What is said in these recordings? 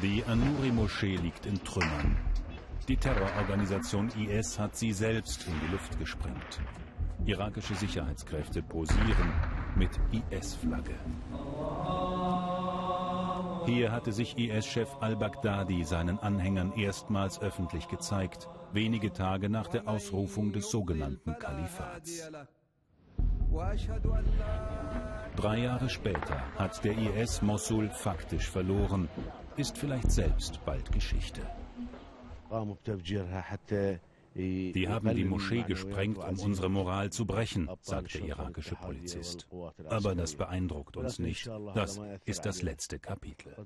Die Anuri-Moschee liegt in Trümmern. Die Terrororganisation IS hat sie selbst in die Luft gesprengt. Irakische Sicherheitskräfte posieren mit IS-Flagge. Hier hatte sich IS-Chef al-Baghdadi seinen Anhängern erstmals öffentlich gezeigt, wenige Tage nach der Ausrufung des sogenannten Kalifats. Drei Jahre später hat der IS Mosul faktisch verloren, ist vielleicht selbst bald Geschichte. Die haben die Moschee gesprengt, um unsere Moral zu brechen, sagt der irakische Polizist. Aber das beeindruckt uns nicht. Das ist das letzte Kapitel.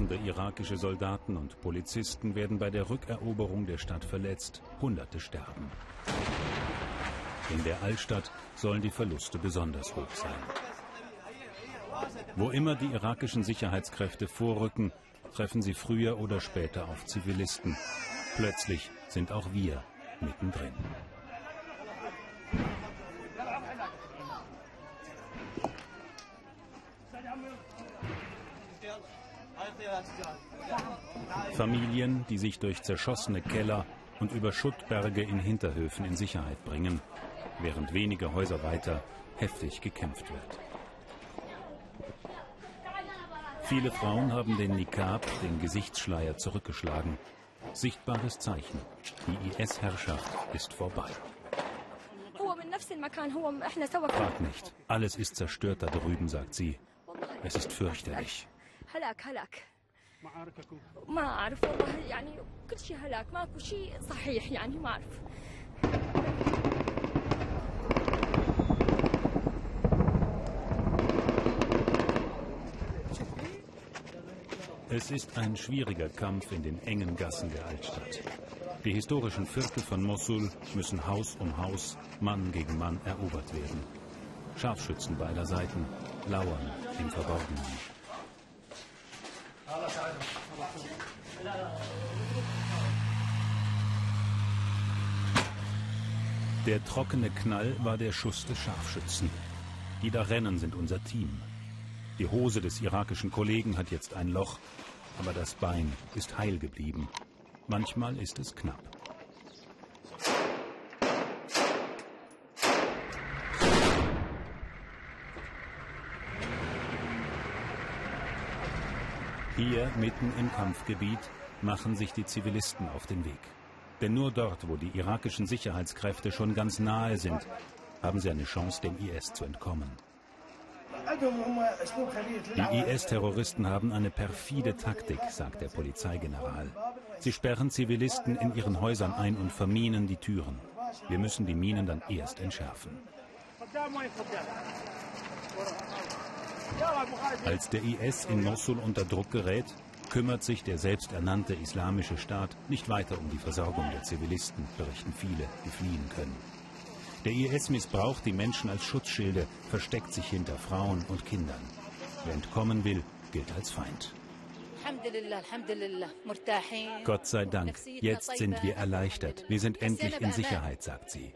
Tausende irakische Soldaten und Polizisten werden bei der Rückeroberung der Stadt verletzt. Hunderte sterben. In der Altstadt sollen die Verluste besonders hoch sein. Wo immer die irakischen Sicherheitskräfte vorrücken, treffen sie früher oder später auf Zivilisten. Plötzlich sind auch wir mittendrin. Familien, die sich durch zerschossene Keller und über Schuttberge in Hinterhöfen in Sicherheit bringen, während wenige Häuser weiter heftig gekämpft wird. Viele Frauen haben den Nikab, den Gesichtsschleier, zurückgeschlagen. Sichtbares Zeichen. Die IS-Herrschaft ist vorbei. Frag nicht. Alles ist zerstört da drüben, sagt sie. Es ist fürchterlich. ما أعرف والله يعني كل شيء هلاك ماكو شيء صحيح يعني ما أعرف Es ist ein schwieriger Kampf in den engen Gassen der Altstadt. Die historischen Viertel von Mosul müssen Haus um Haus, Mann gegen Mann erobert werden. Scharfschützen beider Seiten lauern im Verborgenen. Der trockene Knall war der Schuss des Scharfschützen. Die da rennen, sind unser Team. Die Hose des irakischen Kollegen hat jetzt ein Loch, aber das Bein ist heil geblieben. Manchmal ist es knapp. Hier, mitten im Kampfgebiet, machen sich die Zivilisten auf den Weg. Denn nur dort, wo die irakischen Sicherheitskräfte schon ganz nahe sind, haben sie eine Chance, dem IS zu entkommen. Die IS-Terroristen haben eine perfide Taktik, sagt der Polizeigeneral. Sie sperren Zivilisten in ihren Häusern ein und verminen die Türen. Wir müssen die Minen dann erst entschärfen. Als der IS in Mosul unter Druck gerät, kümmert sich der selbsternannte Islamische Staat nicht weiter um die Versorgung der Zivilisten, berichten viele, die fliehen können. Der IS missbraucht die Menschen als Schutzschilde, versteckt sich hinter Frauen und Kindern. Wer entkommen will, gilt als Feind. Gott sei Dank, jetzt sind wir erleichtert. Wir sind endlich in Sicherheit, sagt sie.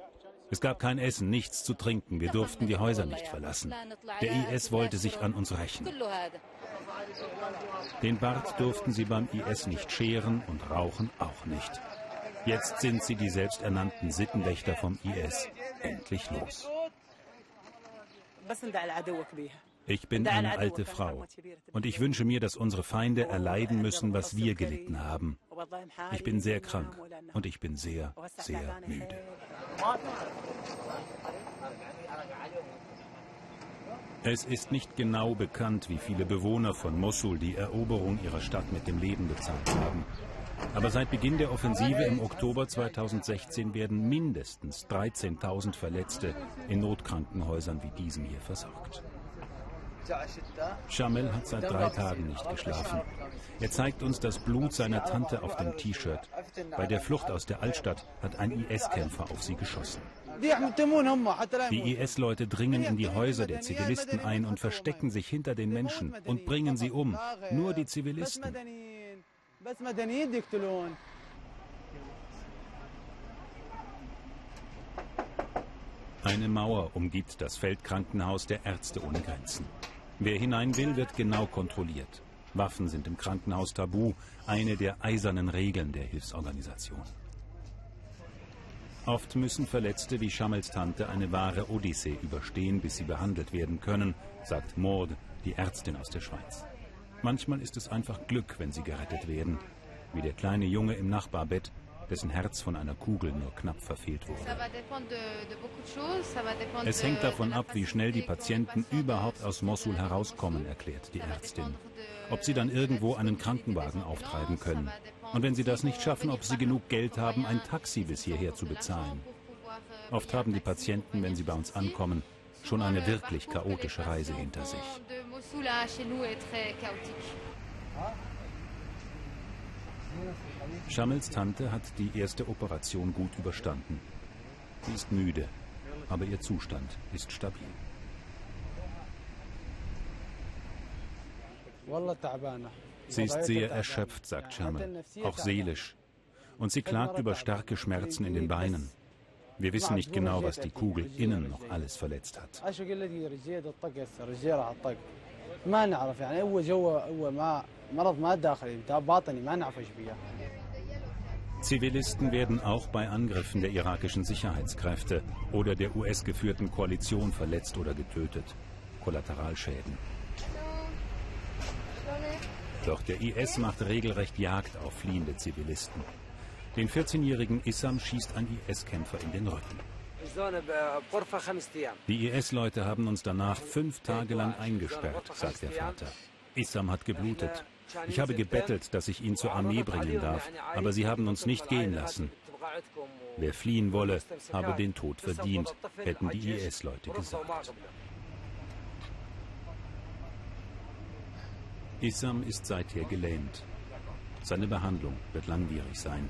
Es gab kein Essen, nichts zu trinken. Wir durften die Häuser nicht verlassen. Der IS wollte sich an uns rächen. Den Bart durften sie beim IS nicht scheren und rauchen auch nicht. Jetzt sind sie die selbsternannten Sittenwächter vom IS endlich los. Ich bin eine alte Frau und ich wünsche mir, dass unsere Feinde erleiden müssen, was wir gelitten haben. Ich bin sehr krank und ich bin sehr, sehr müde. Es ist nicht genau bekannt, wie viele Bewohner von Mosul die Eroberung ihrer Stadt mit dem Leben bezahlt haben. Aber seit Beginn der Offensive im Oktober 2016 werden mindestens 13.000 Verletzte in Notkrankenhäusern wie diesem hier versorgt. Shamel hat seit drei Tagen nicht geschlafen. Er zeigt uns das Blut seiner Tante auf dem T-Shirt. Bei der Flucht aus der Altstadt hat ein IS-Kämpfer auf sie geschossen. Die IS-Leute dringen in die Häuser der Zivilisten ein und verstecken sich hinter den Menschen und bringen sie um. Nur die Zivilisten. Eine Mauer umgibt das Feldkrankenhaus der Ärzte ohne Grenzen. Wer hinein will, wird genau kontrolliert. Waffen sind im Krankenhaus tabu, eine der eisernen Regeln der Hilfsorganisation. Oft müssen Verletzte wie Schammels Tante eine wahre Odyssee überstehen, bis sie behandelt werden können, sagt Mord, die Ärztin aus der Schweiz. Manchmal ist es einfach Glück, wenn sie gerettet werden, wie der kleine Junge im Nachbarbett, dessen Herz von einer Kugel nur knapp verfehlt wurde. Es hängt davon ab, wie schnell die Patienten überhaupt aus Mosul herauskommen, erklärt die Ärztin. Ob sie dann irgendwo einen Krankenwagen auftreiben können. Und wenn sie das nicht schaffen, ob sie genug Geld haben, ein Taxi bis hierher zu bezahlen. Oft haben die Patienten, wenn sie bei uns ankommen, schon eine wirklich chaotische Reise hinter sich. Schammels Tante hat die erste Operation gut überstanden. Sie ist müde, aber ihr Zustand ist stabil. Sie ist sehr erschöpft, sagt Shamel, auch seelisch. Und sie klagt über starke Schmerzen in den Beinen. Wir wissen nicht genau, was die Kugel innen noch alles verletzt hat. Zivilisten werden auch bei Angriffen der irakischen Sicherheitskräfte oder der US-geführten Koalition verletzt oder getötet. Kollateralschäden. Doch der IS macht regelrecht Jagd auf fliehende Zivilisten. Den 14-jährigen Issam schießt ein IS-Kämpfer in den Rücken. Die IS-Leute haben uns danach fünf Tage lang eingesperrt, sagt der Vater. Issam hat geblutet. Ich habe gebettelt, dass ich ihn zur Armee bringen darf, aber sie haben uns nicht gehen lassen. Wer fliehen wolle, habe den Tod verdient, hätten die IS-Leute gesagt. Issam ist seither gelähmt. Seine Behandlung wird langwierig sein.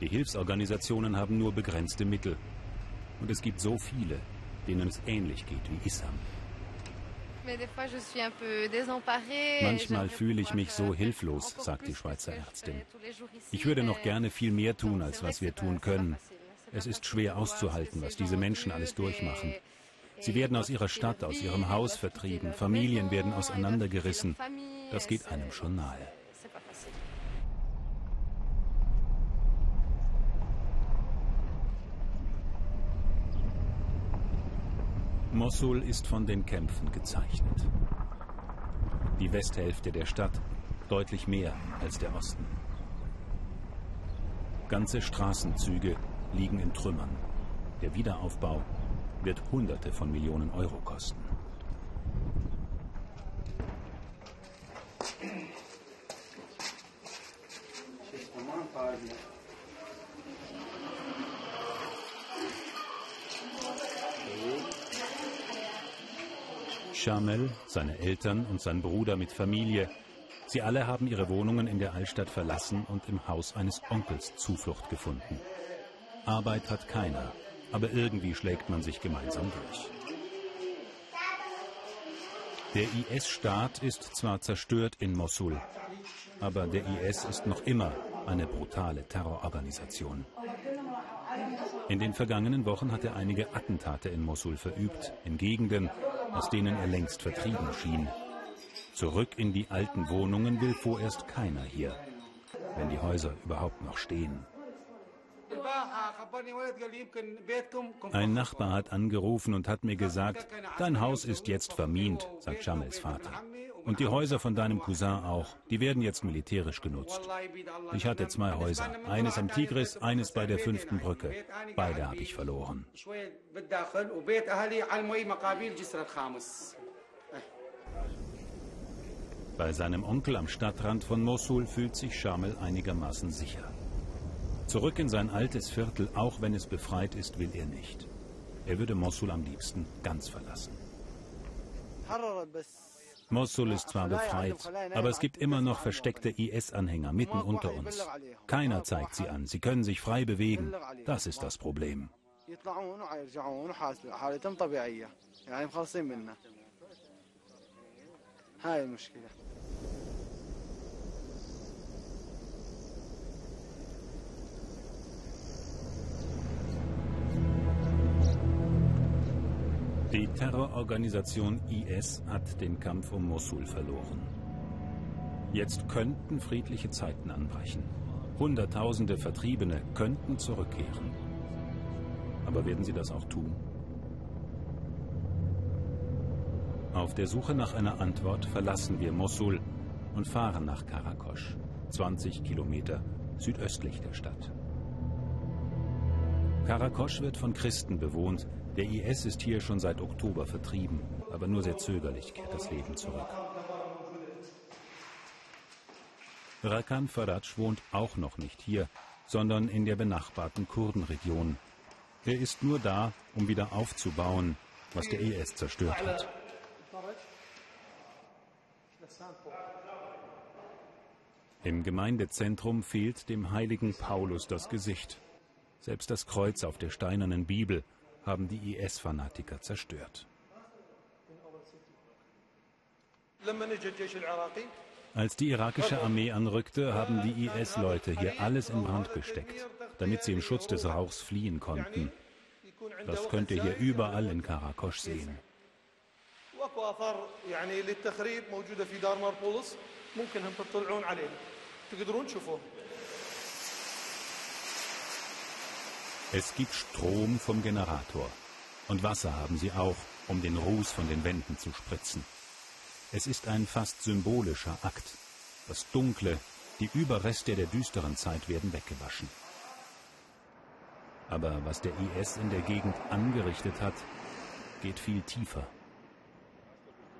Die Hilfsorganisationen haben nur begrenzte Mittel. Und es gibt so viele, denen es ähnlich geht wie Issam. Manchmal fühle ich mich so hilflos, sagt die Schweizer Ärztin. Ich würde noch gerne viel mehr tun, als was wir tun können. Es ist schwer auszuhalten, was diese Menschen alles durchmachen. Sie werden aus ihrer Stadt, aus ihrem Haus vertrieben, Familien werden auseinandergerissen. Das geht einem schon nahe. Mosul ist von den Kämpfen gezeichnet. Die Westhälfte der Stadt deutlich mehr als der Osten. Ganze Straßenzüge liegen in Trümmern. Der Wiederaufbau wird Hunderte von Millionen Euro kosten. Shamel, seine Eltern und sein Bruder mit Familie, sie alle haben ihre Wohnungen in der Altstadt verlassen und im Haus eines Onkels Zuflucht gefunden. Arbeit hat keiner, aber irgendwie schlägt man sich gemeinsam durch. Der IS-Staat ist zwar zerstört in Mosul, aber der IS ist noch immer eine brutale Terrororganisation. In den vergangenen Wochen hat er einige Attentate in Mosul verübt, in Gegenden, aus denen er längst vertrieben schien. Zurück in die alten Wohnungen will vorerst keiner hier, wenn die Häuser überhaupt noch stehen. Ein Nachbar hat angerufen und hat mir gesagt, dein Haus ist jetzt vermint, sagt Shamels Vater. Und die Häuser von deinem Cousin auch, die werden jetzt militärisch genutzt. Ich hatte zwei Häuser, eines am Tigris, eines bei der fünften Brücke. Beide habe ich verloren. Bei seinem Onkel am Stadtrand von Mosul fühlt sich Shamel einigermaßen sicher. Zurück in sein altes Viertel, auch wenn es befreit ist, will er nicht. Er würde Mosul am liebsten ganz verlassen. Mosul ist zwar befreit, aber es gibt immer noch versteckte IS-Anhänger mitten unter uns. Keiner zeigt sie an. Sie können sich frei bewegen. Das ist das Problem. Die Terrororganisation IS hat den Kampf um Mosul verloren. Jetzt könnten friedliche Zeiten anbrechen. Hunderttausende Vertriebene könnten zurückkehren. Aber werden sie das auch tun? Auf der Suche nach einer Antwort verlassen wir Mosul und fahren nach Karakosch, 20 Kilometer südöstlich der Stadt. Karakosch wird von Christen bewohnt, der IS ist hier schon seit Oktober vertrieben, aber nur sehr zögerlich kehrt das Leben zurück. Rakan Faraj wohnt auch noch nicht hier, sondern in der benachbarten Kurdenregion. Er ist nur da, um wieder aufzubauen, was der IS zerstört hat. Im Gemeindezentrum fehlt dem heiligen Paulus das Gesicht. Selbst das Kreuz auf der steinernen Bibel haben die IS-Fanatiker zerstört. Als die irakische Armee anrückte, haben die IS-Leute hier alles in Brand gesteckt, damit sie im Schutz des Rauchs fliehen konnten. Das könnt ihr hier überall in Karakosch sehen. Es gibt Strom vom Generator. Und Wasser haben sie auch, um den Ruß von den Wänden zu spritzen. Es ist ein fast symbolischer Akt. Das Dunkle, die Überreste der düsteren Zeit werden weggewaschen. Aber was der IS in der Gegend angerichtet hat, geht viel tiefer.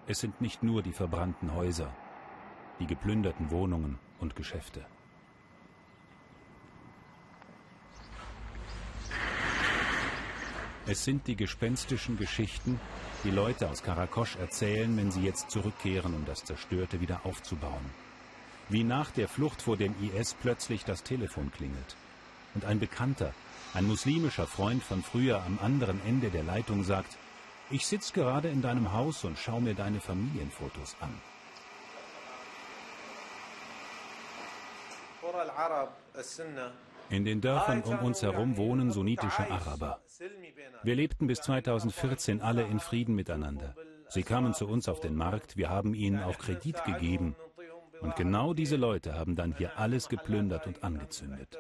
Es sind nicht nur die verbrannten Häuser, die geplünderten Wohnungen und Geschäfte. Es sind die gespenstischen Geschichten, die Leute aus Karakosch erzählen, wenn sie jetzt zurückkehren, um das Zerstörte wieder aufzubauen. Wie nach der Flucht vor dem IS plötzlich das Telefon klingelt. Und ein Bekannter, ein muslimischer Freund von früher am anderen Ende der Leitung sagt, ich sitze gerade in deinem Haus und schaue mir deine Familienfotos an. In den Dörfern um uns herum wohnen sunnitische Araber. Wir lebten bis 2014 alle in Frieden miteinander. Sie kamen zu uns auf den Markt, wir haben ihnen auch Kredit gegeben. Und genau diese Leute haben dann hier alles geplündert und angezündet.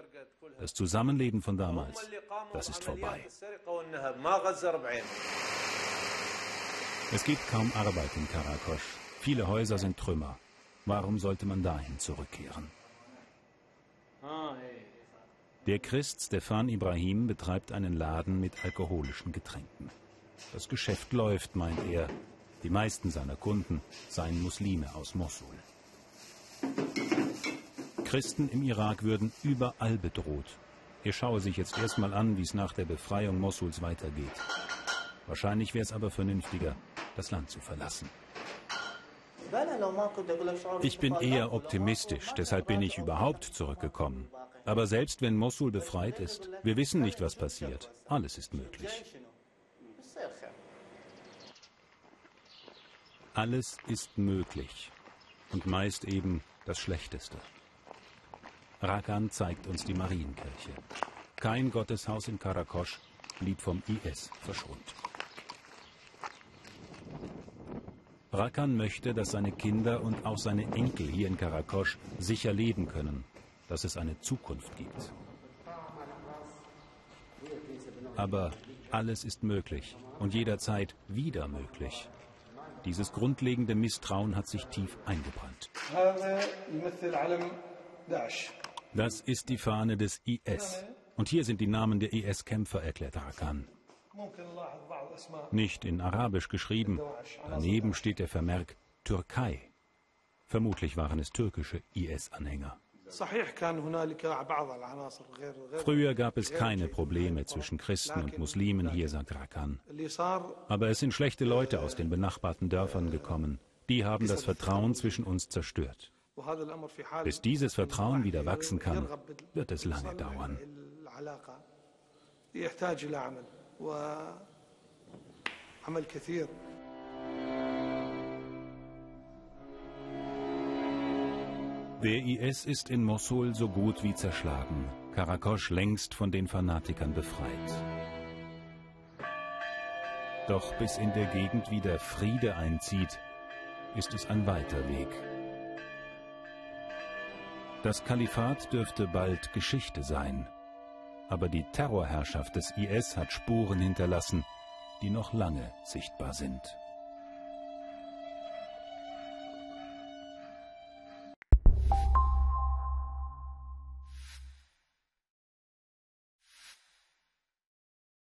Das Zusammenleben von damals, das ist vorbei. Es gibt kaum Arbeit in Karakosch. Viele Häuser sind Trümmer. Warum sollte man dahin zurückkehren? Der Christ Stefan Ibrahim betreibt einen Laden mit alkoholischen Getränken. Das Geschäft läuft, meint er. Die meisten seiner Kunden seien Muslime aus Mosul. Christen im Irak würden überall bedroht. Er schaue sich jetzt erstmal an, wie es nach der Befreiung Mosuls weitergeht. Wahrscheinlich wäre es aber vernünftiger, das Land zu verlassen. Ich bin eher optimistisch, deshalb bin ich überhaupt zurückgekommen. Aber selbst wenn Mosul befreit ist, wir wissen nicht, was passiert. Alles ist möglich. Alles ist möglich. Und meist eben das Schlechteste. Rakan zeigt uns die Marienkirche. Kein Gotteshaus in Karakosch blieb vom IS verschont. Rakan möchte, dass seine Kinder und auch seine Enkel hier in Karakosch sicher leben können dass es eine Zukunft gibt. Aber alles ist möglich und jederzeit wieder möglich. Dieses grundlegende Misstrauen hat sich tief eingebrannt. Das ist die Fahne des IS. Und hier sind die Namen der IS-Kämpfer, erklärt Rakan. Nicht in Arabisch geschrieben. Daneben steht der Vermerk Türkei. Vermutlich waren es türkische IS-Anhänger. Früher gab es keine Probleme zwischen Christen und Muslimen hier, sagt Rakan. Aber es sind schlechte Leute aus den benachbarten Dörfern gekommen. Die haben das Vertrauen zwischen uns zerstört. Bis dieses Vertrauen wieder wachsen kann, wird es lange dauern. Der IS ist in Mosul so gut wie zerschlagen, Karakosch längst von den Fanatikern befreit. Doch bis in der Gegend wieder Friede einzieht, ist es ein weiter Weg. Das Kalifat dürfte bald Geschichte sein. Aber die Terrorherrschaft des IS hat Spuren hinterlassen, die noch lange sichtbar sind.